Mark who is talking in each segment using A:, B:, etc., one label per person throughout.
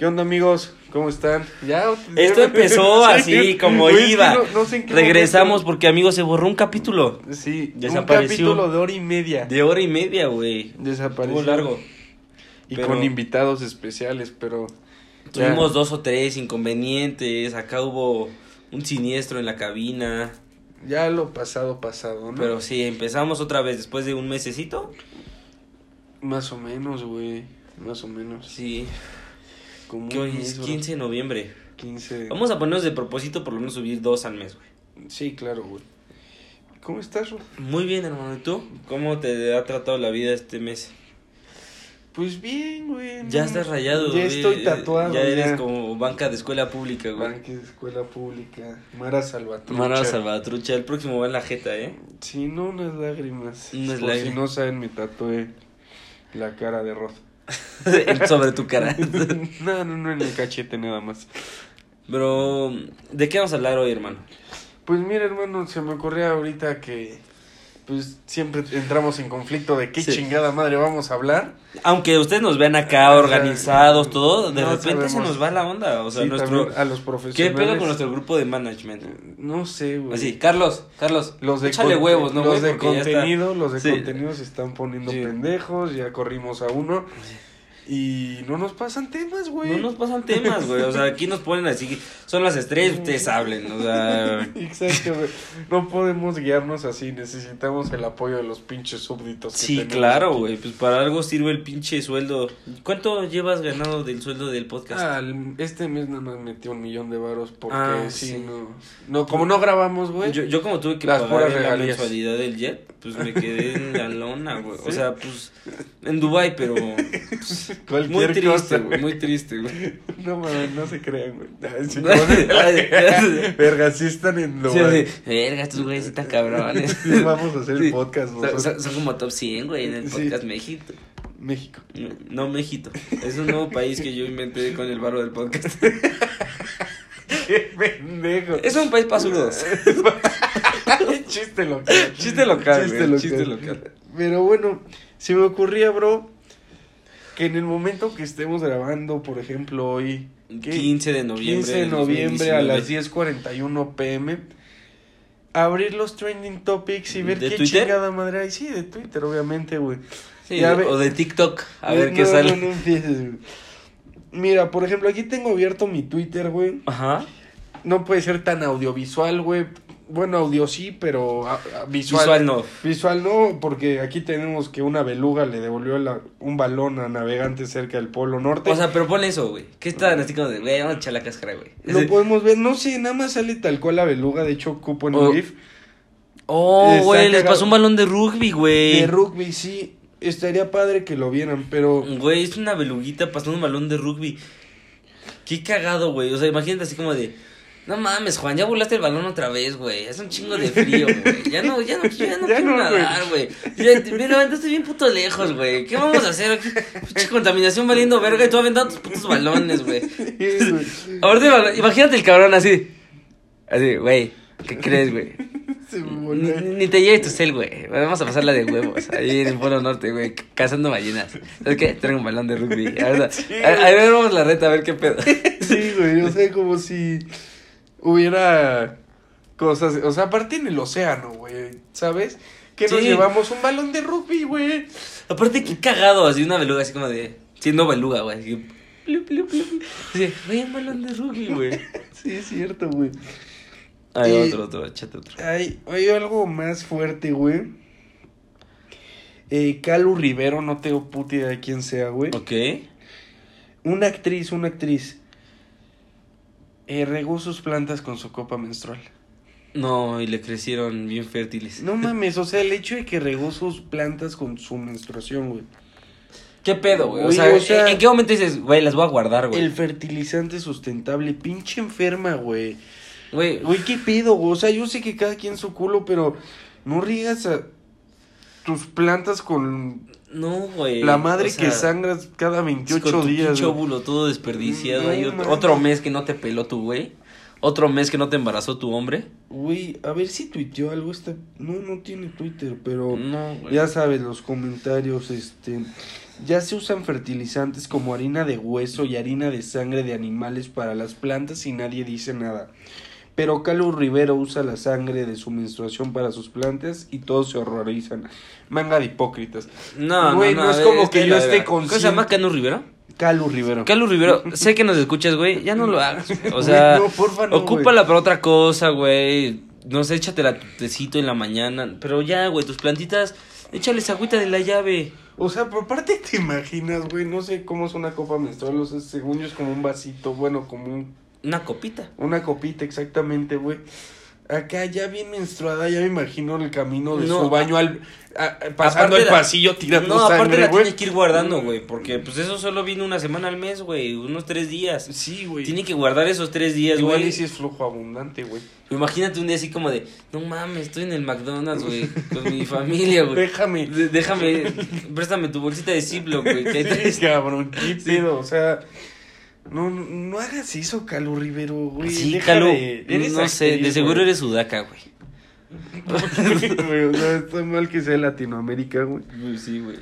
A: ¿Qué onda, amigos? ¿Cómo están? Ya.
B: Esto empezó así, como
A: Güey, es que
B: iba.
A: no- no sé en qué
B: Regresamos
A: momento-
B: porque, amigos, se borró un capítulo.
A: Sí,
B: Desapareció.
A: un capítulo de hora y media.
B: De hora y media, güey.
A: Desapareció.
B: Estuvo largo.
A: Y
B: pero-
A: con invitados especiales, pero. ya-
B: Tuvimos dos o tres inconvenientes. Acá hubo un siniestro en la cabina.
A: Ya lo pasado, pasado, ¿no?
B: Pero sí, empezamos otra vez después de un mesecito.
A: Más o menos, güey. Más o menos.
B: Sí. Hoy es
A: mes, bro.
B: 15 de noviembre.
A: 15.
B: Vamos a ponernos de propósito por lo menos subir dos al mes, güey.
A: Sí, claro, güey. ¿Cómo estás, Ro?
B: Muy bien, hermano. ¿Y tú? ¿Cómo te ha tratado la vida este mes?
A: Pues bien, güey.
B: Ya estás rayado,
A: Ya
B: güey.
A: estoy tatuado.
B: Ya eres como banca de escuela pública, güey.
A: Banque de escuela pública. Mara Salvatrucha.
B: Mara Salvatrucha, el próximo va en la jeta, ¿eh?
A: Sí, no unas lágrimas.
B: Unas lágrimas.
A: si no saben, me tatué la cara de Rod.
B: Sobre tu cara.
A: no, no, no, en el cachete nada más.
B: Bro, ¿de qué vamos a hablar hoy, hermano?
A: Pues mira, hermano, se me ocurría ahorita que pues siempre entramos en conflicto de qué
B: Sí.
A: chingada madre vamos a hablar.
B: Aunque ustedes nos vean acá
A: O sea,
B: organizados, todo, de
A: no
B: repente se nos va la onda. O sea,
A: Sí,
B: nuestro.
A: también a los
B: ¿Qué
A: profesionales.
B: pedo con nuestro grupo de management?
A: No sé, güey.
B: Así, Carlos, Carlos,
A: Los de
B: échale huevos, ¿no,
A: Los de contenido, los de
B: Sí.
A: contenido se están poniendo pendejos, ya corrimos a uno. Y no nos pasan temas, güey.
B: No nos pasan temas, güey. O sea, aquí nos ponen así. Son las estrellas, ustedes hablen. O sea.
A: Exacto, güey. No podemos guiarnos así, necesitamos el apoyo de los pinches súbditos. que
B: Sí, claro, güey. Pues para algo sirve el pinche sueldo. ¿Cuánto llevas ganado del sueldo del podcast?
A: Ah, este mes nada más metió un millón de varos porque
B: Ah,
A: sí,
B: sí.
A: no, no, como no grabamos, güey.
B: Yo, yo como tuve que
A: Las
B: pagar la mensualidad del jet, pues me quedé en la lona, güey. O sea, pues en Dubai, pero pues,
A: Cualquier
B: muy triste,
A: cosa.
B: güey, muy triste, güey.
A: No mames, no se crean, güey. Sí, Verga, sí están en
B: Sí,
A: Dubái.
B: así, verga, estos güeyes están cabrones.
A: Sí, vamos a hacer
B: Sí.
A: el podcast
B: Son,
A: nosotros.
B: son- son como top 100, güey, en el
A: Sí.
B: podcast México.
A: México.
B: No, no, México. Es un nuevo país que yo inventé con el barro del podcast.
A: Qué pendejo.
B: Es un país para zurdos.
A: Chiste local.
B: Chiste local,
A: Chiste
B: güey,
A: local.
B: chiste local.
A: Pero bueno, se me ocurría, bro, que en el momento que estemos grabando, por ejemplo, hoy, ¿qué?
B: 15 de noviembre.
A: 15 de noviembre a
B: 2019.
A: las 10:41 pm, abrir los trending topics y ver
B: ¿De
A: qué
B: Twitter?
A: chingada madre hay. Sí, de Twitter, obviamente, güey.
B: Sí,
A: Ya ve-
B: o de TikTok. A ver qué
A: no,
B: sale.
A: No, no empieces, güey. Mira, por ejemplo, aquí tengo abierto mi Twitter, güey.
B: Ajá.
A: No puede ser tan audiovisual, güey. Bueno, audio sí, pero ah, ah, visual.
B: Visual no.
A: Visual no, porque aquí tenemos que una beluga le devolvió la- un balón a navegante cerca del Polo Norte.
B: O sea, pero pon eso, güey. ¿Qué están así como de, güey, vamos a echar la cáscara, güey?
A: lo podemos ver, no sé, nada más sale tal cual la beluga, de hecho cupo en
B: Oh,
A: un GIF.
B: Oh,
A: Está
B: güey, les pasó un balón de rugby, güey.
A: De rugby, sí, estaría padre que lo vieran, pero
B: Güey, es una beluguita pasando un balón de rugby. Qué cagado, güey. O sea, imagínate así como de. No mames, Juan, ya volaste el balón otra vez, güey. Es un chingo de frío, güey. Ya no, ya no, ya no
A: Ya
B: quiero
A: no,
B: nadar, güey. Me levantaste bien puto lejos, güey. ¿Qué vamos a hacer aquí? Contaminación valiendo verga y tú aventando tus putos balones, güey. Ahorita, imagínate el cabrón así. Así, güey. ¿Qué crees, güey?
A: Se me
B: Ni, ni te lleves tu cel, güey. Vamos a pasarla de huevos. Ahí en el Polo Norte, güey. Cazando ballenas. ¿Sabes qué? Traigo un balón de rugby. Ahora,
A: Sí,
B: a, a ver, vamos la reta, a ver qué pedo.
A: Sí, güey, o sea, como si hubiera cosas, o sea, aparte en el océano, güey, ¿sabes? Que nos
B: Sí.
A: llevamos un balón de rugby, güey.
B: Aparte, qué cagado. Así una beluga, así como de. Siendo beluga, güey. Así, plup, plup, plup. Así, güey, un balón de rugby, güey.
A: Sí, es cierto, güey.
B: Ay,
A: Eh,
B: otro, otro, échate otro.
A: Hay, hay algo más fuerte, güey. Eh, Calu Rivero, no tengo puta idea de quién sea, güey.
B: Ok.
A: Una actriz, una actriz. Eh, regó sus plantas con su copa menstrual.
B: No, y le crecieron bien fértiles.
A: No mames, o sea, el hecho de que regó sus plantas con su menstruación, güey.
B: ¿Qué pedo, güey? O sea,
A: o sea-
B: ¿en qué momento dices, güey, las voy a guardar, güey?
A: El fertilizante sustentable, pinche enferma, güey.
B: Güey,
A: Güey, ¿qué pido, güey? O sea, yo sé que cada quien su culo, pero no riegas a tus plantas con
B: no, güey.
A: la madre
B: o sea,
A: que sangras cada 28
B: con tu
A: días.
B: óvulo todo desperdiciado.
A: No
B: y otro, mes que no te peló tu güey. ¿Otro mes que no te embarazó tu hombre?
A: Güey, a ver si tuiteó algo esta... No, no tiene Twitter, pero...
B: No, güey.
A: Ya sabes, los comentarios, este... Ya se usan fertilizantes como harina de hueso y harina de sangre de animales para las plantas y nadie dice nada. Pero Calu Rivero usa la sangre de su menstruación para sus plantas y todos se horrorizan. Manga de hipócritas.
B: No,
A: Güey,
B: no,
A: no
B: no,
A: es como que yo esté consciente.
B: ¿Cómo se llama Canu Rivero?
A: Calu Rivero.
B: Calu Rivero, sé que nos escuchas, güey, ya no lo hagas. güey. O sea,
A: no, porfa, no,
B: ocúpala para otra cosa, güey. No sé, échatela tu tecito en la mañana. Pero ya, güey, tus plantitas, échales agüita de la llave.
A: O sea, por parte te imaginas, güey, no sé cómo es una copa menstrual, o sea, según yo es como un vasito, bueno, como un-
B: Una copita.
A: una copita exactamente, güey. Acá ya bien menstruada, ya me imagino el camino de
B: No,
A: su baño al a- pasando el
B: la-
A: pasillo tirando
B: No, aparte
A: sangre,
B: la
A: güey.
B: tiene que ir guardando, güey. Porque pues eso solo vino una semana al mes, güey. Unos tres días.
A: Sí, güey.
B: Tiene que guardar esos tres días,
A: Igual
B: güey.
A: y si es flujo abundante, güey.
B: Imagínate un día así como de, no mames, estoy en el McDonald's, güey, con mi familia, güey.
A: Déjame.
B: De- déjame, préstame tu bolsita de Ziploc, güey. que traes-
A: Cabrón, qué pedo, o sea, no, no, hagas eso, Calu Rivero, güey.
B: Sí,
A: Deja
B: Calu,
A: de- eres
B: no sé, de seguro
A: güey.
B: eres sudaca, güey.
A: Güey, o sea, está mal que sea Latinoamérica, güey.
B: Sí, güey.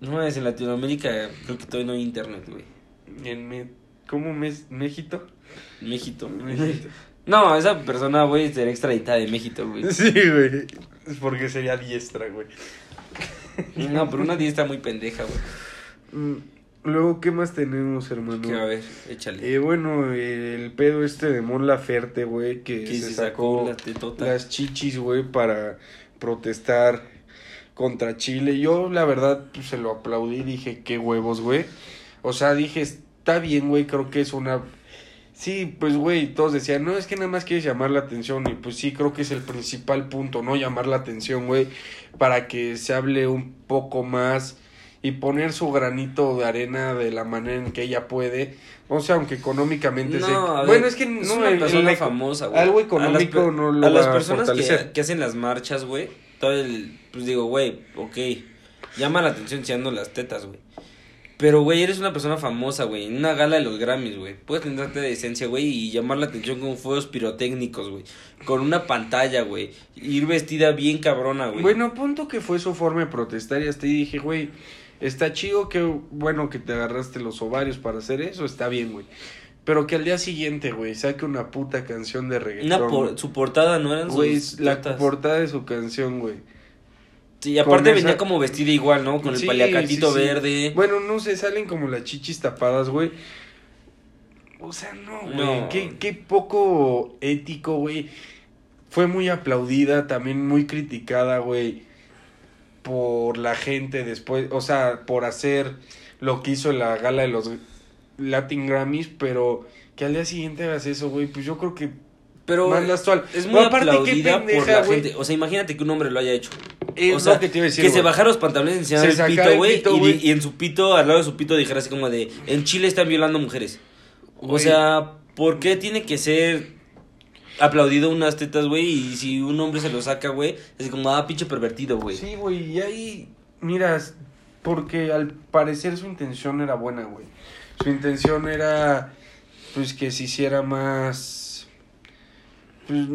B: No, es en Latinoamérica, creo que todavía no hay internet, güey.
A: En me... ¿Cómo mes... México?
B: México.
A: México.
B: No, esa persona, güey, será extraditada de México, güey.
A: Sí, güey. Es porque sería diestra, güey.
B: No, pero una está muy pendeja, güey.
A: Mm, Luego, ¿qué más tenemos, hermano?
B: Que a ver, échale.
A: Eh, bueno, el pedo este de Mon Laferte, güey, que
B: Que
A: se, sacó
B: sacó la tetota.
A: las chichis, güey, para protestar contra Chile. Yo, la verdad, pues, se lo aplaudí, dije, qué huevos, güey. O sea, dije, está bien, güey, creo que es una... Sí, pues, güey, todos decían, no, es que nada más quieres llamar la atención. Y pues sí, creo que es el principal punto, ¿no? Llamar la atención, güey, para que se hable un poco más y poner su granito de arena de la manera en que ella puede. O sea, aunque económicamente
B: No,
A: se...
B: ver,
A: bueno, es que
B: es
A: no,
B: una
A: el-
B: persona
A: el-
B: famosa, güey.
A: Algo
B: A las
A: económico no lo
B: A las
A: va
B: personas que, que hacen las marchas, güey, todo el... Pues digo, güey, ok, llama la atención enseñando las tetas, güey. Pero, güey, eres una persona famosa, güey, en una gala de los Grammys, güey. Puedes tentarte de esencia, güey, y llamar la atención con fuegos pirotécnicos, güey. Con una pantalla, güey. Ir vestida bien cabrona, güey.
A: Bueno, punto que fue su forma de protestar y hasta ahí dije, güey, está chido que, bueno, que te agarraste los ovarios para hacer eso, está bien, güey. Pero que al día siguiente, güey, saque una puta canción de reggaetón.
B: Una por- su portada no eran
A: Güey,
B: sus
A: la portada de su canción, güey.
B: Sí, y aparte venía
A: esa-
B: como vestida igual, ¿no? Con el paliacatito
A: sí.
B: verde.
A: Bueno, no sé, salen como las chichis tapadas, güey. O sea, no, güey.
B: No.
A: Qué, qué poco ético, güey. Fue muy aplaudida, también muy criticada, güey. Por la gente después, o sea, por hacer lo que hizo la gala de los Latin Grammys, pero que al día siguiente hagas eso, güey, pues yo creo que
B: Pero
A: más la actual.
B: es muy
A: Pero aparte,
B: aplaudida por
A: pendeja,
B: la
A: güey.
B: gente. O sea, imagínate que un hombre lo haya hecho.
A: Es
B: o sea,
A: lo que te iba a decir,
B: que se bajara los pantalones y enseñara
A: Se
B: el pito, güey. Y, en su pito, al lado de su pito, dijera así como de: En Chile están violando mujeres. O sea, ¿por qué tiene que ser aplaudido unas tetas, güey? Y si un hombre se lo saca, güey, es como, ah, pinche pervertido, güey.
A: Sí, güey, y ahí, miras, porque al parecer su intención era buena, güey. Su intención era, pues, que se hiciera más, pues,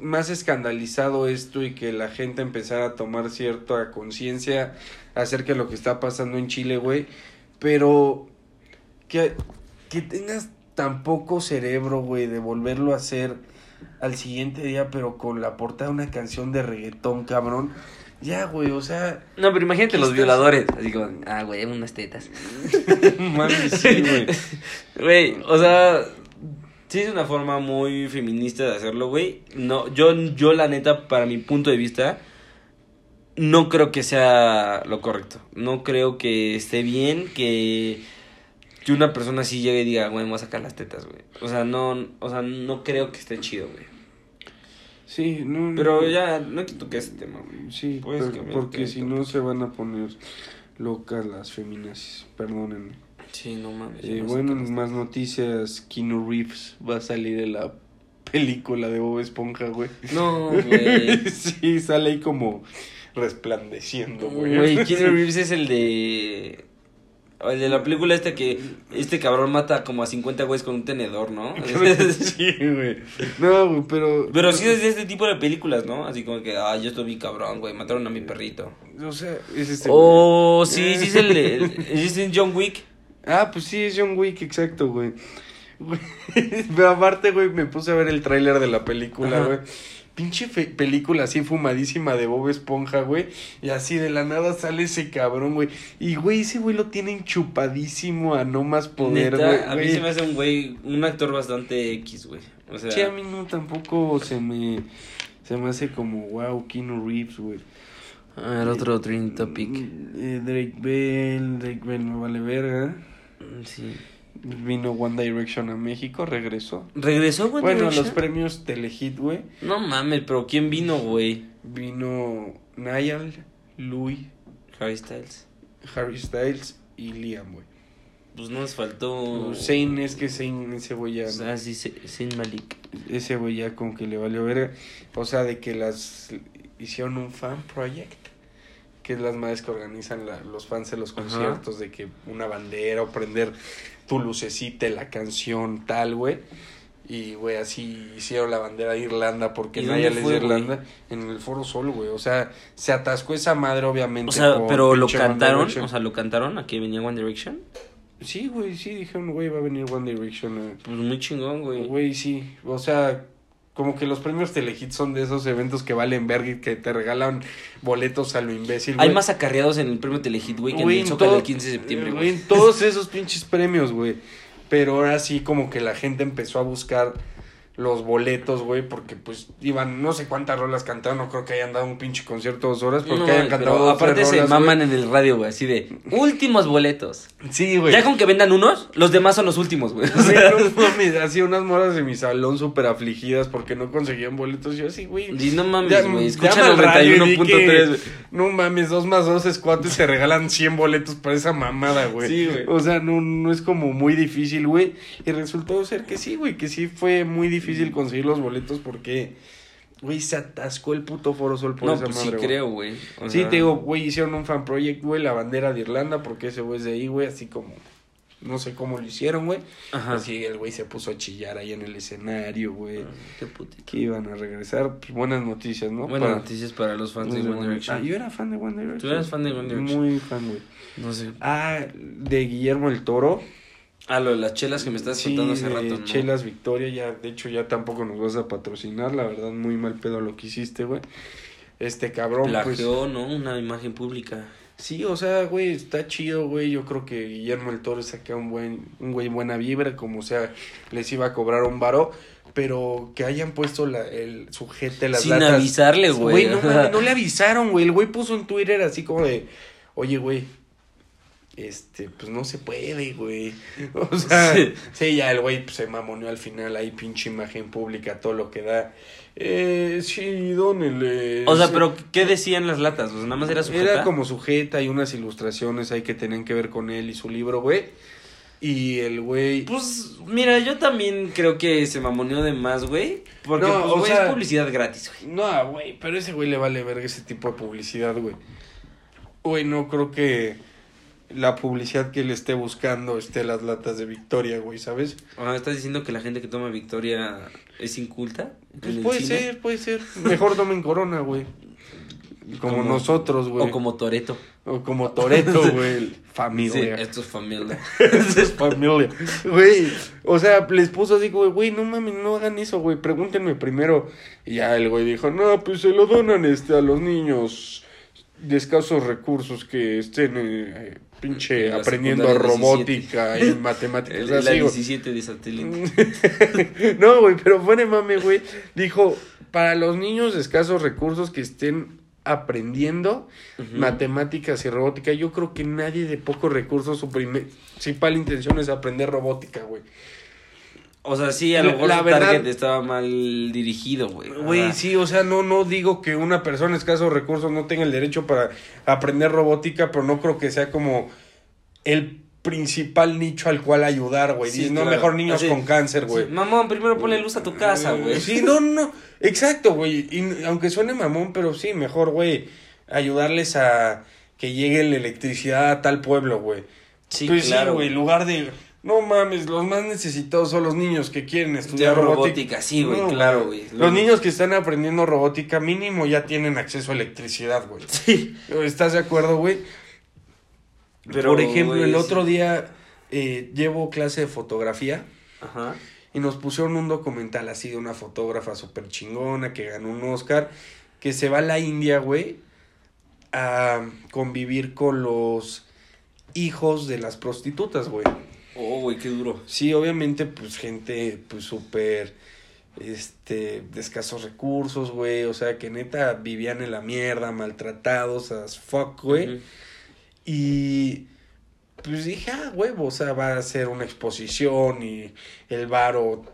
A: más escandalizado esto y que la gente empezara a tomar cierta conciencia acerca de lo que está pasando en Chile, güey. Pero que, que tengas tan poco cerebro, güey, de volverlo a hacer al siguiente día, pero con la portada de una canción de reggaetón, cabrón. Ya, güey, o sea,
B: No, pero imagínate
A: ¿Qué
B: los
A: estás-
B: violadores. Así como, ah, güey, unas tetas.
A: mami, sí, güey.
B: Güey, o sea, sí es una forma muy feminista de hacerlo, güey. No, yo, yo la neta, para mi punto de vista, no creo que sea lo correcto. No creo que esté bien que, que una persona así llegue y diga, güey, me voy a sacar las tetas, güey. O sea, no, o sea, no creo que esté chido, güey.
A: Sí, no,
B: Pero
A: no.
B: ya, no que toque ese tema, güey.
A: Sí,
B: Puedes
A: pero-
B: cambiar
A: porque si no se van a poner locas las feminazis, perdónenme.
B: Sí, no mames.
A: Eh,
B: no
A: bueno, más noticias, Keanu Reeves va a salir en la película de Bob Esponja, güey.
B: No, güey.
A: sí, sale ahí como resplandeciendo, güey.
B: Güey, Keanu Reeves es el de. El de la película este que este cabrón mata como a 50 güeyes con un tenedor, ¿no?
A: sí, güey. No, güey, pero.
B: Pero sí es de este tipo de películas, ¿no? Así como que, ah, yo estoy bien cabrón, güey, mataron a mi perrito.
A: O sea, es este.
B: Oh, sí, sí es el, el, es el John Wick.
A: Ah, pues sí, es John Wick, exacto, güey. Güey, Pero aparte, güey, me puse a ver el tráiler de la película,
B: Ajá.
A: güey. Pinche fe- película así fumadísima de Bob Esponja, güey. Y así de la nada sale ese cabrón, güey. Y, güey, ese güey lo tienen chupadísimo a no más poder,
B: Neta,
A: güey.
B: a mí
A: güey.
B: se me hace un güey, un actor bastante X, güey. O sea,
A: Sí, a mí no tampoco se me... Se me hace como, wow, Keanu Reeves, güey.
B: a ver, otro trending topic.
A: Eh, Drake Bell, Drake Bell me vale verga.
B: Sí.
A: Vino One Direction a México, regresó.
B: ¿Regresó, güey?
A: Bueno, los premios Telehit, güey.
B: No mames, pero ¿quién vino, güey?
A: Vino Niall, Louis,
B: Harry Styles.
A: Harry Styles y Liam, güey.
B: Pues no nos faltó.
A: Zayn es que Zayn, ese güey ya,
B: Ah, sí, Zayn Malik.
A: ese güey ya como que le valió verga. O sea, de que las hicieron un fan project. Que es las madres que organizan la- los fans de los
B: Ajá.
A: conciertos, de que una bandera o prender tu lucecita, la canción, tal, güey. Y, güey, así hicieron la bandera de Irlanda porque
B: ¿Y
A: nadie les de? Irlanda en el Foro Sol, güey. O sea, se atascó esa madre, obviamente.
B: O sea, pero lo cantaron, o sea, lo cantaron a que venía One Direction.
A: Sí, güey, sí, dijeron, güey, va a venir One Direction. eh.
B: Pues muy chingón, güey.
A: Güey, sí. O sea, como que los premios Telehit son de esos eventos que valen verga y que te regalan boletos a lo imbécil,
B: Hay
A: güey.
B: más acarreados en el premio Telehit, güey, que
A: Güey,
B: en el Zócalo el 15 de septiembre,
A: güey. en todos esos pinches premios, güey. Pero ahora sí, como que la gente empezó a buscar los boletos, güey, porque pues iban, no sé cuántas rolas cantaron, no creo que hayan dado un pinche concierto dos horas, porque
B: No,
A: hayan
B: pero
A: cantado dos,
B: aparte
A: tres
B: se
A: rolas,
B: maman en el radio, güey, así de últimos boletos.
A: Sí, güey.
B: Ya con que vendan unos, los demás son los últimos, güey. O
A: Güey,
B: sea,
A: no mames, así unas moras de mi salón súper afligidas porque no conseguían boletos. Yo así, güey.
B: y no mames, güey, escucha
A: al radio y di
B: 91.3,
A: que,
B: güey.
A: No mames, dos más dos es cuatro y te regalan 100 boletos para esa mamada, güey.
B: Sí, güey.
A: O sea, no, no es como muy difícil, güey. Y resultó ser que sí, güey, que sí fue muy difícil conseguir los boletos porque, güey, se atascó el puto Foro Sol por
B: No,
A: esa
B: pues sí
A: madre, güey.
B: creo, güey. O
A: Sí,
B: sea,
A: te digo, güey, hicieron un fan project, güey, la bandera de Irlanda, porque ese güey es de ahí, güey, así como, no sé cómo lo hicieron, güey.
B: Ajá.
A: Así el güey se puso a chillar ahí en el escenario, güey.
B: Qué putito.
A: Que iban a regresar, pues, buenas noticias, ¿no?
B: Buenas
A: Para-
B: noticias para los fans de
A: de
B: One
A: One
B: Direction.
A: Ah, yo era fan de One Direction.
B: ¿Tú eras fan de One Direction?
A: Muy fan, güey.
B: No sé.
A: Ah, de Guillermo el Toro.
B: Ah, lo de las chelas que me estás
A: Sí,
B: contando hace rato, ¿no?
A: Chelas Victoria, ya, de hecho, ya tampoco nos vas a patrocinar, la verdad, muy mal pedo lo que hiciste, güey. Este cabrón, pues.
B: Plagió, ¿no? Una imagen pública.
A: Sí, o sea, güey, está chido, güey. Yo creo que Guillermo el Toro saca un buen, un güey buena vibra, como sea, les iba a cobrar un varo, pero que hayan puesto la, el sujete las
B: Sin
A: latas.
B: avisarle, güey.
A: no, mames, no le avisaron, güey. El güey puso en Twitter así como de, oye, güey, este, pues no se puede, güey. O sea, sí,
B: Sí.
A: ya el güey pues, se mamoneó al final, ahí pinche imagen pública, todo lo que da. Eh, sí, dónele.
B: O sea,
A: Sí.
B: pero ¿qué decían las latas? Sea, nada más era su
A: Era como sujeta y unas ilustraciones ahí que tenían que ver con él y su libro, güey. Y el güey.
B: Pues, mira, yo también creo que se mamoneó de más, güey. Porque,
A: No,
B: pues,
A: o
B: güey,
A: sea-
B: es publicidad gratis, güey.
A: No, güey, pero ese güey le vale verga ese tipo de publicidad, güey. Güey, no creo que la publicidad que él esté buscando esté las latas de Victoria, güey, ¿sabes?
B: Sea, ¿estás diciendo que la gente que toma Victoria es inculta?
A: Pues puede
B: cine?
A: ser, puede ser. Mejor tomen corona, güey. Como,
B: Como-
A: nosotros, güey.
B: O como Toreto.
A: O como Toreto, güey.
B: Sí,
A: Familia.
B: esto es familia.
A: es familia. Güey, o sea, les puso así, güey, güey, no mames, no hagan eso, güey, pregúntenme primero. Y ya el güey dijo, no, pues se lo donan este, a los niños de escasos recursos que estén, eh, pinche,
B: En la
A: aprendiendo robótica y matemáticas.
B: La
A: güey.
B: 17 de satélite.
A: no, güey, pero fuera mame, güey. Dijo, para los niños de escasos recursos que estén aprendiendo matemáticas y robótica, yo creo que nadie de pocos recursos, su principal intención es aprender robótica, güey.
B: O sea, sí, a lo mejor
A: la
B: su
A: verdad-
B: target estaba mal dirigido, güey.
A: Güey, sí, o sea, no, no digo que una persona de escasos recursos no tenga el derecho para aprender robótica, pero no creo que sea como el principal nicho al cual ayudar, güey.
B: Sí,
A: no,
B: claro.
A: mejor niños
B: Así,
A: con cáncer, güey.
B: sí, Mamón, primero ponle luz a tu casa, güey.
A: Sí, no, no, exacto, güey. Y aunque suene mamón, pero sí, mejor, güey, ayudarles a que llegue la electricidad a tal pueblo, güey.
B: Sí,
A: pues
B: claro.
A: sí, güey, en lugar de, no mames, los más necesitados son los niños que quieren estudiar robótica.
B: robótica, sí, güey,
A: No,
B: claro, güey.
A: Los niños que están aprendiendo robótica mínimo ya tienen acceso a electricidad, güey.
B: Sí.
A: ¿Estás de acuerdo, güey?
B: Pero,
A: Por ejemplo,
B: güey,
A: el
B: sí.
A: otro día eh, llevo clase de fotografía
B: Ajá.
A: y nos pusieron un documental así de una fotógrafa súper chingona que ganó un Oscar, que se va a la India, güey, a convivir con los hijos de las prostitutas, güey.
B: Oh, güey, qué duro.
A: Sí, obviamente, pues gente, pues súper, este, de escasos recursos, güey, o sea, que neta vivían en la mierda, maltratados as fuck, güey. Y pues dije, ah, huevo, o sea, va a ser una exposición y el varo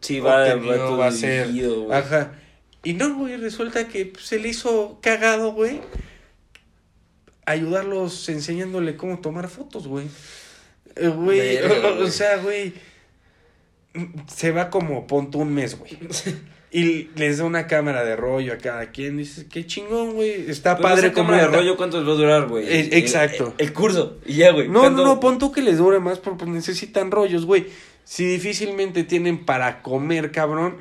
B: Sí, va, va,
A: va a ser.
B: dirigido.
A: Ajá. Y no, güey, resulta que pues, se le hizo cagado, güey. Ayudarlos enseñándole cómo tomar fotos, güey. Eh, Güey, o, sea, güey. Se va como ponto un mes, güey. Y les da una cámara de rollo a cada quien. Dices, qué chingón, güey. Está
B: Pero
A: padre
B: esa cámara de rollo, ¿cuánto les va a durar, güey?
A: Eh, exacto.
B: El, el curso. Y ya, güey.
A: No,
B: ¿Cuánto-
A: no, no, pon tú que les dure más porque pues, necesitan rollos, güey. Si difícilmente tienen para comer, cabrón.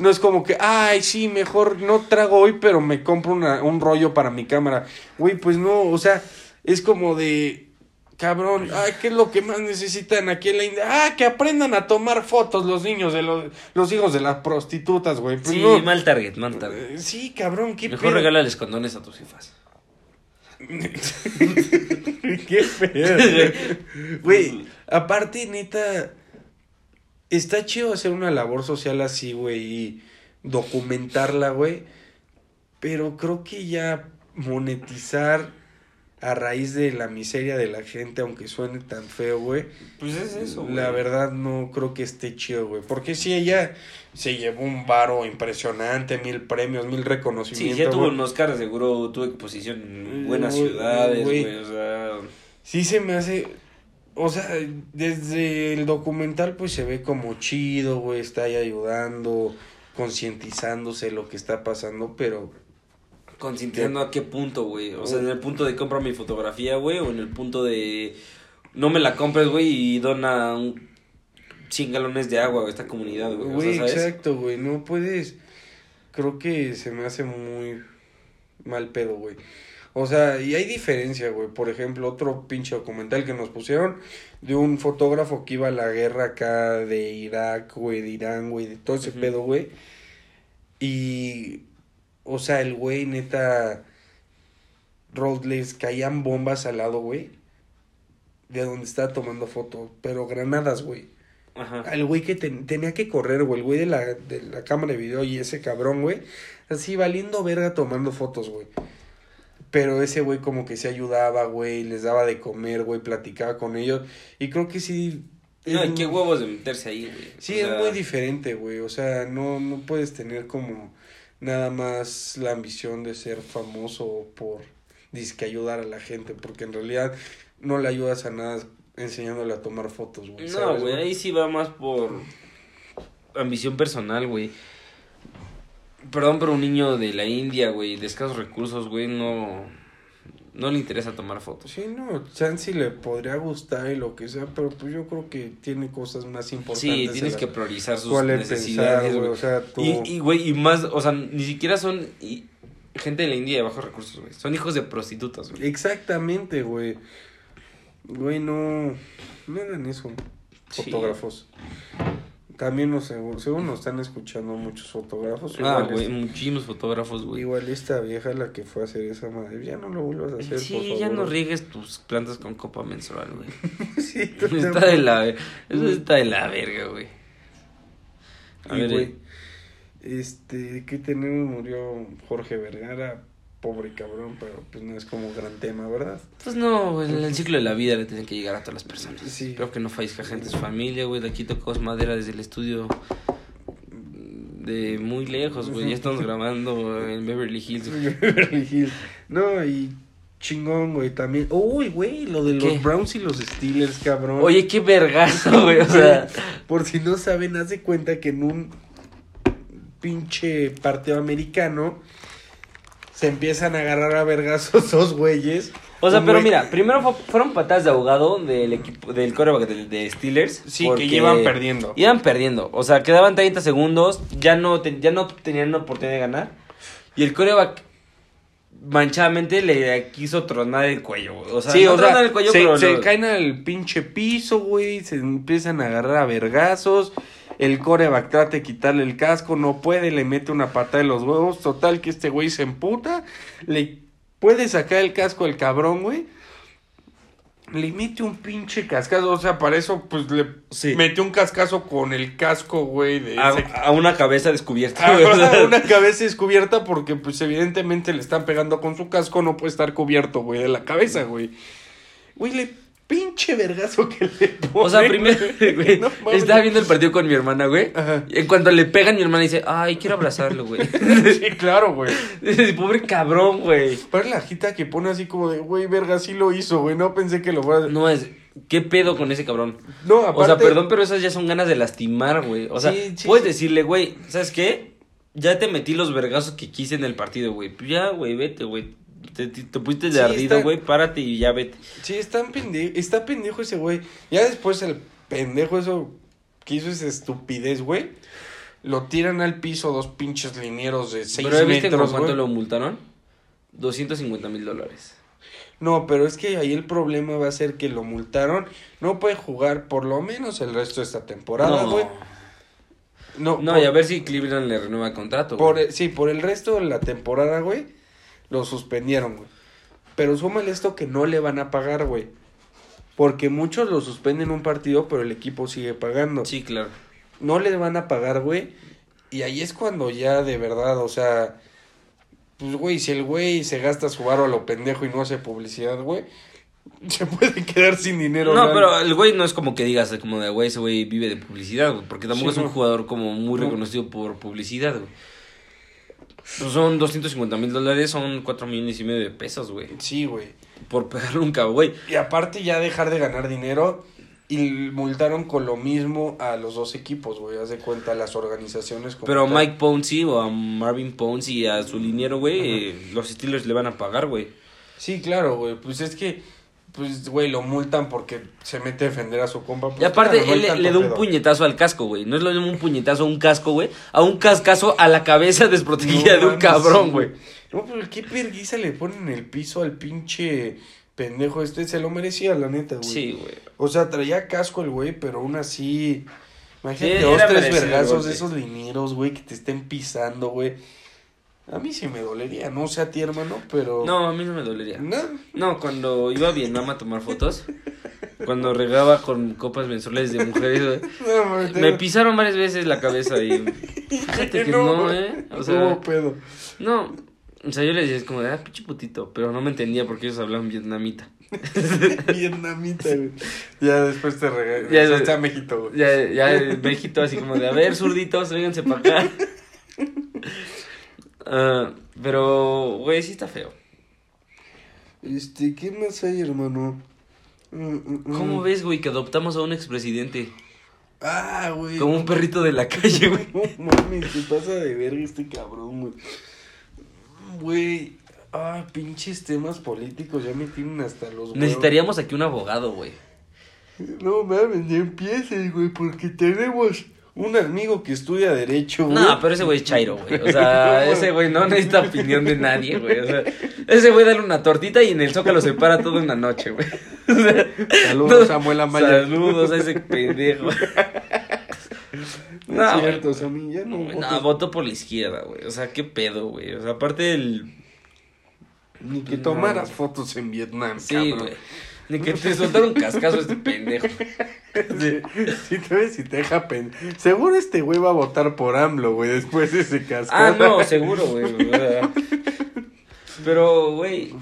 A: No es como que, ay, sí, mejor no trago hoy, pero me compro una, un rollo para mi cámara. Güey, pues no, o sea, es como de, cabrón, ay, ¿qué es lo que más necesitan aquí en la India? Ah, que aprendan a tomar fotos los niños de los, los hijos de las prostitutas, güey. Pues
B: Sí,
A: no.
B: mal target, mal target.
A: Eh, Sí, cabrón, qué
B: Mejor
A: pedo?
B: regálales condones a tus hijas.
A: Qué feo. Güey, aparte, neta, está chido hacer una labor social así, güey, y documentarla, güey. Pero creo que ya monetizar a raíz de la miseria de la gente, aunque suene tan feo, güey.
B: Pues es eso, güey.
A: La verdad no creo que esté chido, güey. Porque si ella se llevó un varo impresionante, mil premios, mil
B: Sí,
A: reconocimientos.
B: ya tuvo
A: güey.
B: un Oscar, seguro tuvo exposición en buenas
A: Güey,
B: ciudades,
A: güey.
B: güey. O sea,
A: Sí se me hace, o sea, desde el documental pues se ve como chido, güey, está ahí ayudando, concientizándose lo que está pasando, pero
B: Concientizando a qué punto, güey. O sea, en el punto de compra mi fotografía, güey, o en el punto de no me la compres, güey, y dona un 100 galones de agua a esta comunidad, güey. O sea,
A: exacto, güey, no puedes, creo que se me hace muy mal pedo, güey. O sea, y hay diferencia, güey. Por ejemplo, otro pinche documental que nos pusieron de un fotógrafo que iba a la guerra acá de Irak, güey, de Irán, güey, de todo ese pedo, güey. Y, o sea, el güey, neta, Rod, les caían bombas al lado, güey. De donde estaba tomando fotos, pero granadas, güey.
B: Ajá.
A: Al güey que ten- tenía que correr, güey. El güey de la, de la cámara de video y ese cabrón, güey. Así valiendo verga tomando fotos, güey. Pero ese güey como que se ayudaba, güey. Les daba de comer, güey. Platicaba con ellos. Y creo que sí.
B: No,
A: es
B: y qué huevos de meterse ahí, güey.
A: Sí,
B: O
A: es muy diferente, güey. O sea, no, no puedes tener como nada más la ambición de ser famoso por disque ayudar a la gente. Porque en realidad no le ayudas a nada enseñándole a tomar fotos, güey.
B: No,
A: ¿sabes,
B: güey, ahí sí va más por ambición personal, güey. Perdón, pero un niño de la India, güey, de escasos recursos, güey, no, no le interesa tomar fotos.
A: Sí, no, Chansey le podría gustar y lo que sea, pero pues yo creo que tiene cosas más importantes.
B: Sí,
A: en
B: tienes que priorizar sus necesidades,
A: pensar,
B: güey.
A: O sea, tú...
B: Y, güey, y más, o sea, ni siquiera son y- gente de la India de bajos recursos, güey. Son hijos de prostitutas, güey.
A: Exactamente, güey. Güey, no... No hagan eso,
B: Sí.
A: También, no sé, según nos están escuchando muchos fotógrafos.
B: Ah, güey, muchísimos fotógrafos, güey.
A: Igual esta vieja la que fue a hacer esa madre, ya no lo vuelvas a hacer, por
B: Sí,
A: favor.
B: ya no riegues tus plantas con copa menstrual, güey.
A: sí,
B: está de la, eso está de la verga, güey. A
A: Y,
B: ver,
A: güey,
B: eh.
A: este, ¿qué tenemos? Murió Jorge Vergara, pobre cabrón, pero pues no es como gran tema, ¿verdad?
B: Pues no, güey, el ciclo de la vida le tiene que llegar a todas las personas.
A: Sí.
B: Espero que no fallezca gente de su familia, güey. De aquí tocamos madera desde el estudio de muy lejos, güey. Ya estamos grabando en Beverly Hills.
A: Beverly Hills. No, y chingón, güey, también. Uy, güey, lo de los. Browns y los Steelers, cabrón.
B: Oye, qué vergazo, güey. O sea,
A: Por si no saben, haz de cuenta que en un pinche partido americano se empiezan a agarrar a vergazos dos güeyes.
B: O sea, pero
A: güey-
B: mira, primero fue- fueron patadas de ahogado del equipo, del coreback de, de Steelers.
A: Sí, que
B: porque
A: llevan perdiendo.
B: Iban perdiendo. O sea, quedaban 30 segundos, ya no, te- ya no tenían la oportunidad de ganar. Y el coreback manchadamente le quiso tronar el cuello, güey. O sea,
A: sí,
B: no
A: o sea,
B: tronar el cuello,
A: se,
B: pero
A: se
B: lo-
A: caen al pinche piso, güey, se empiezan a agarrar a vergazos. El coreback trata de quitarle el casco, no puede, le mete una patada en los huevos. Total que este güey se emputa, le puede sacar el casco al cabrón, güey. Le mete un pinche cascazo, o sea, para eso, pues le
B: Sí.
A: metió un cascazo con el casco, güey, de
B: a,
A: ese
B: a una cabeza descubierta. O sea,
A: una cabeza descubierta porque pues evidentemente le están pegando con su casco, no puede estar cubierto, güey, de la cabeza, güey. Güey, le pinche vergazo que le pone.
B: O sea, primero, güey,
A: No
B: estaba viendo el partido con mi hermana, güey.
A: Ajá.
B: En cuanto le pegan, mi hermana dice, ay, quiero abrazarlo, güey.
A: Sí, claro, güey.
B: Pobre cabrón, güey.
A: Pero la agita que pone así como de, güey, verga, sí lo hizo, güey, no pensé que lo fuera a...
B: No es, ¿qué pedo con ese cabrón?
A: No,
B: O sea,
A: aparte...
B: perdón, pero esas ya son ganas de lastimar, güey. O sea,
A: Sí, sí,
B: puedes
A: sí.
B: decirle, güey, ¿sabes qué? Ya te metí los vergazos que quise en el partido, güey. Pues ya, güey, vete, güey. Te, te, te pusiste de
A: Sí,
B: ardido, güey. Párate y ya vete.
A: Sí, está pendejo, está pendejo ese güey. Ya después el pendejo eso que hizo esa estupidez, güey. Lo tiran al piso dos pinches linieros de seis
B: Pero ¿viste
A: metros,
B: con cuánto lo multaron? 250 mil dólares.
A: No, pero es que ahí el problema va a ser que lo multaron. No puede jugar por lo menos el resto de esta temporada,
B: No.
A: güey. No,
B: No,
A: por-
B: y a ver si Cleveland le renueva contrato.
A: por el- sí, por el resto de la temporada, güey, lo suspendieron, güey. Pero súmale esto que no le van a pagar, güey. Porque muchos lo suspenden un partido, pero el equipo sigue pagando.
B: Sí, claro.
A: No le van a pagar, güey. Y ahí es cuando ya de verdad, o sea, pues, güey, si el güey se gasta su varo a lo pendejo y no hace publicidad, güey, se puede quedar sin dinero.
B: No, pero el güey no es como que digas como de güey, ese güey vive de publicidad, güey. Porque tampoco
A: Sí,
B: es un
A: no.
B: jugador como muy
A: No.
B: reconocido por publicidad, güey. Pues son 250 mil dólares, son 4 millones y medio de pesos, güey.
A: Sí, güey.
B: Por pegarle un cabo, güey.
A: Y aparte ya dejar de ganar dinero y multaron con lo mismo a los dos equipos, güey. Haz de cuenta las organizaciones. como
B: Pero a. Mike Pouncey o a Marvin Pouncey y a su liniero, güey, eh, los Steelers le van a pagar, güey.
A: Sí, claro, güey. Pues es que, pues, güey, lo multan porque se mete a defender a su compa. pues,
B: Y aparte,
A: claro, no hay
B: él le, da un puñetazo al casco, güey. No es lo mismo un puñetazo a un casco, güey. A un cascazo a la cabeza desprotegida
A: No
B: de un cabrón,
A: sí,
B: güey.
A: No, pero qué perguisa le ponen en el piso al pinche pendejo este. Se lo merecía, la neta, güey.
B: Sí, güey.
A: O sea, traía casco el güey, pero aún así. Imagínate
B: Sí,
A: dos, tres vergazos de esos linieros, güey, que te estén pisando, güey. A mí sí me dolería, no sé a ti, hermano, pero.
B: No, a mí no me dolería.
A: No.
B: No, cuando iba a Vietnam a tomar fotos, cuando regaba con copas mensuales de mujeres,
A: no
B: me pisaron varias veces la cabeza y fíjate que no, eh. O sea,
A: no, pedo.
B: no, o sea, yo le decía es como de, ah, pinche putito, pero no me entendía porque ellos hablaban vietnamita.
A: Vietnamita, güey. Ya después te regalé.
B: Ya,
A: México, güey.
B: Ya, ya México así como de, a ver, zurditos, vénganse para acá. Ah, pero, güey, sí está feo.
A: Este, ¿qué más hay, hermano? Mm, mm, mm.
B: ¿Cómo ves, güey, que adoptamos a un expresidente?
A: Ah, güey.
B: Como un perrito de la calle, güey.
A: No mames, se pasa de verga este cabrón, güey. Güey, ah, pinches temas políticos ya me tienen hasta los huevos.
B: Necesitaríamos aquí un abogado, güey.
A: No mames, ni empieces, güey, porque tenemos un amigo que estudia Derecho, güey.
B: No, pero ese güey es chairo, güey. O sea, ese güey no necesita opinión de nadie, güey. O sea, ese güey dale una tortita y en el zócalo se para todo en la noche, güey. O sea,
A: Saludos,
B: no-
A: Samuel Amaya.
B: Saludos a ese pendejo.
A: No,
B: No,
A: es cierto, Sammy, ya no.
B: No, voto por la izquierda, güey. O sea, qué pedo, güey. O sea, aparte del.
A: Ni que
B: No.
A: tomaras fotos en Vietnam,
B: Sí,
A: cabrón.
B: güey. Ni que te soltaron cascazo este pendejo.
A: Sí, sí te ves y te deja pen... Seguro este güey va a votar por AMLO, güey, después de ese casco.
B: Ah, no, seguro, güey. Pero, güey.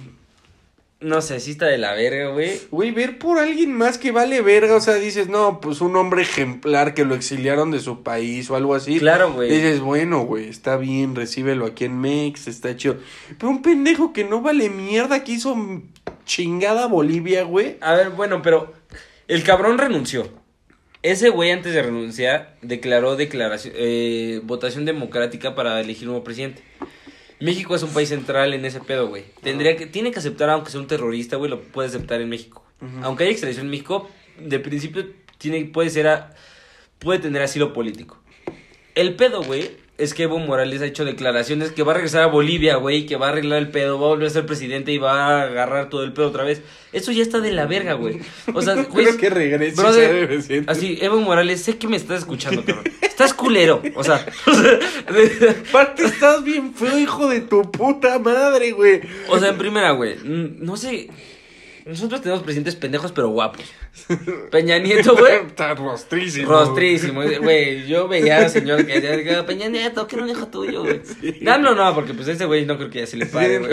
B: No sé, sí está de la verga, güey.
A: Güey, ver por alguien más que vale verga, o sea, dices, no, pues un hombre ejemplar que lo exiliaron de su país o algo así.
B: Claro, güey.
A: Dices, bueno, güey, está bien, recíbelo aquí en Mex, está chido. Pero un pendejo que no vale mierda que hizo chingada Bolivia, güey.
B: A ver, bueno, pero el cabrón renunció. Ese güey antes de renunciar declaró declaración, eh, votación democrática para elegir nuevo presidente. México es un país central en ese pedo, güey. Tendría que, tiene que aceptar, aunque sea un terrorista, güey, lo puede aceptar en México. Aunque haya extradición en México, de principio tiene, puede ser a- puede tener asilo político. El pedo, güey, es que Evo Morales ha hecho declaraciones que va a regresar a Bolivia, güey, que va a arreglar el pedo, va a volver a ser presidente y va a agarrar todo el pedo otra vez. Eso ya está de la verga, güey. O sea, güey,
A: Creo que regrese.
B: brother, así, Evo Morales, sé que me estás escuchando, cabrón. Estás culero, o sea, o sea,
A: Aparte, estás bien feo, hijo de tu puta madre, güey.
B: o sea, en primera, güey, no sé, nosotros tenemos presidentes pendejos pero guapos. Peña Nieto, güey,
A: Está rostrísimo.
B: Rostrísimo, güey. Yo veía al señor que decía, Peña Nieto, que era un hijo tuyo, güey. No, no, porque pues ese güey no creo que ya se le
A: Sí,
B: pare, güey.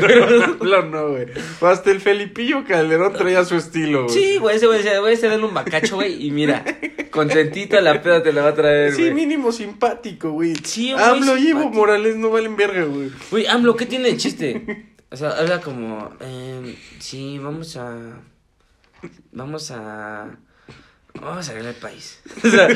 A: no, no, güey. Hasta el Felipillo Calderón traía su estilo, güey.
B: Sí, güey, ese güey decía, güey, se dale un bacacho, güey. Y mira, contentita la peda te la va a traer,
A: Sí,
B: güey.
A: mínimo simpático, güey.
B: Sí, güey
A: AMLO y Evo. Morales no valen verga, güey.
B: Güey, AMLO, ¿qué tiene de chiste? O sea, habla como, eh, sí, vamos a, vamos a, vamos a arreglar el país. O sea,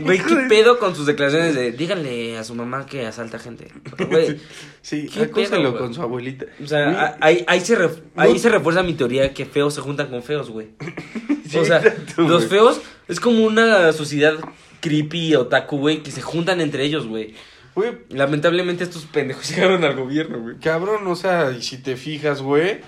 B: güey, ¿qué pedo con sus declaraciones de, díganle a su mamá que asalta gente? Güey,
A: Sí,
B: ¿Qué pedo, güey?
A: con su abuelita.
B: O sea,
A: Güey,
B: a- ahí, ahí, se ref- ahí
A: No-
B: se refuerza mi teoría que feos se juntan con feos, güey.
A: Sí,
B: o sea,
A: exacto,
B: los
A: güey.
B: feos es como una sociedad creepy, otaku, güey, que se juntan entre ellos, güey.
A: Güey,
B: Lamentablemente estos pendejos llegaron al gobierno, güey.
A: cabrón, o sea, y si te fijas, güey.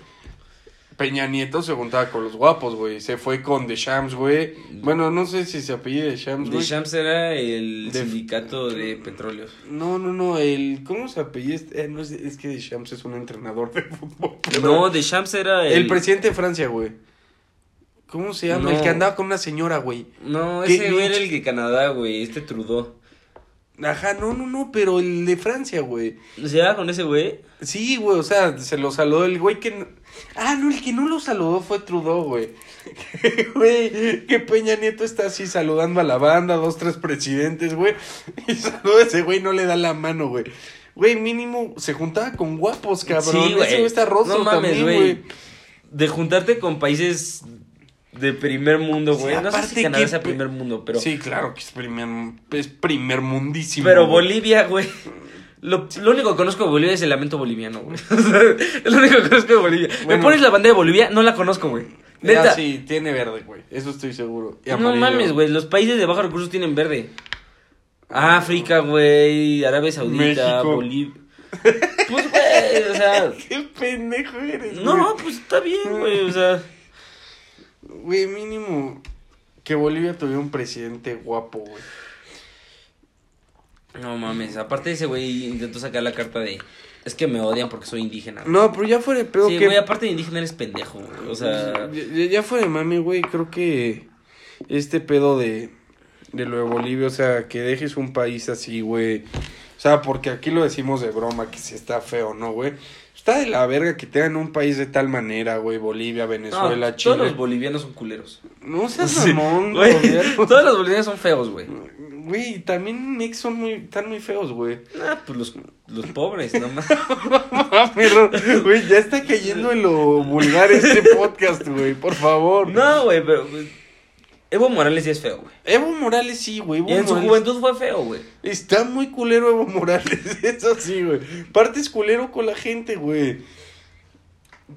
A: Peña Nieto se juntaba con los guapos, güey. Se fue con The Shams, güey. Bueno, no sé si se apellida The Shams,
B: De
A: güey.
B: Shams era el
A: De-
B: sindicato de petróleos.
A: No, no, no, el... ¿Cómo se apellida? Eh, no, es, es que The Shams es un entrenador de fútbol.
B: No, de Shams era el...
A: El presidente de Francia, güey. ¿Cómo se llama?
B: No.
A: El que andaba con una señora, güey.
B: No, ese güey era el de Canadá, güey, este Trudeau.
A: Ajá, no, no, no, pero el de Francia, güey.
B: ¿Se llevaba con ese güey?
A: Sí, güey, o sea, se lo saludó el güey que... no- Ah, no, el que no lo saludó fue Trudeau, güey. Güey, que Peña Nieto está así saludando a la banda, dos, tres presidentes, güey. Y saluda a ese güey, no le da la mano, güey. Güey, mínimo se juntaba con guapos, cabrón.
B: Sí, güey.
A: Ese güey está
B: No mames,
A: también,
B: güey. De juntarte con países de primer mundo,
A: Sí,
B: güey. no sé si Canadá
A: que
B: sea primer mundo, pero...
A: Sí, claro que es primer, es primer mundísimo.
B: Pero
A: güey.
B: Bolivia, güey. Lo, lo único que conozco de Bolivia es el lamento boliviano, güey. Es lo único que conozco de Bolivia. Me pones la bandera de Bolivia, no la conozco, güey. Neta.
A: Ah, sí, tiene verde, güey. Eso estoy seguro. Y
B: no mames, güey. Los países de bajos recursos tienen verde. África, güey. Arabia Saudita,
A: México.
B: Bolivia. Pues, güey, o sea.
A: Qué pendejo eres,
B: No,
A: güey.
B: pues está bien, güey. O sea.
A: Güey, mínimo que Bolivia tuviera un presidente guapo, güey.
B: No mames. Aparte, ese güey intentó sacar la carta de. Es que me odian porque soy indígena.
A: No, pero ya fuera de pedo
B: sí,
A: que...
B: güey, aparte de indígena eres pendejo, güey. O sea.
A: Ya, ya fuera de mami, güey, creo que este pedo de, de lo de Bolivia, o sea, que dejes un país así, güey. O sea, porque aquí lo decimos de broma, que si está feo, ¿no, güey? Está de la verga que tengan un país de tal manera, güey, Bolivia,
B: No,
A: Venezuela,
B: todos los
A: Chile.
B: bolivianos son culeros.
A: No seas
B: Sí,
A: mamón,
B: güey, todos los bolivianos son feos, güey.
A: Güey, también Mex son muy, están muy feos, güey.
B: Ah, pues los, los pobres, no más.
A: Güey, ya está cayendo en lo vulgar este podcast, güey, por favor.
B: No, güey, pero. Evo Morales sí es feo, güey.
A: Evo Morales sí, güey. Evo
B: Y en su juventud fue feo, güey.
A: Está muy culero Evo Morales, eso sí, güey. Parte es culero con la gente, güey.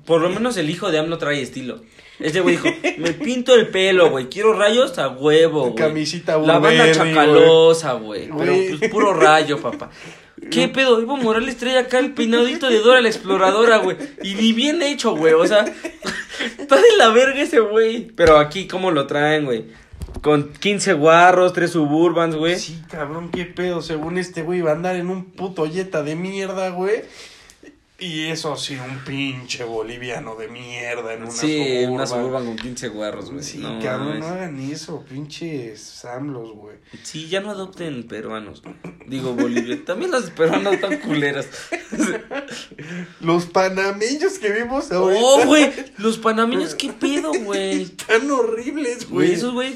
B: Por lo menos el hijo de AMLO trae estilo. Este güey dijo, me pinto el pelo, güey. Quiero rayos a huevo, güey.
A: Camisita
B: La banda chacalosa, güey. Pero pues puro rayo, papá. ¿Qué pedo? Evo Morales trae acá el peinadito de Dora la exploradora, güey. Y ni bien hecho, güey. O sea, está de la verga ese güey. Pero aquí, ¿cómo lo traen, güey? Con 15 guarros, 3 suburbans, güey.
A: Sí, cabrón, qué pedo. Según este güey va a andar en un puto yeta de mierda, güey. Y eso sí, un pinche boliviano de mierda en una
B: Sí,
A: suburban.
B: una suburban con 15 guarros, güey.
A: Sí,
B: No
A: cabrón, no hagan eso, pinches samlos, güey.
B: Sí, ya no adopten peruanos. Digo, Bolivia. También los peruanos están culeras.
A: Los panameños que vimos ahorita
B: Oh, güey. Los panameños, ¿qué pedo, güey?
A: están horribles, güey.
B: esos, güey.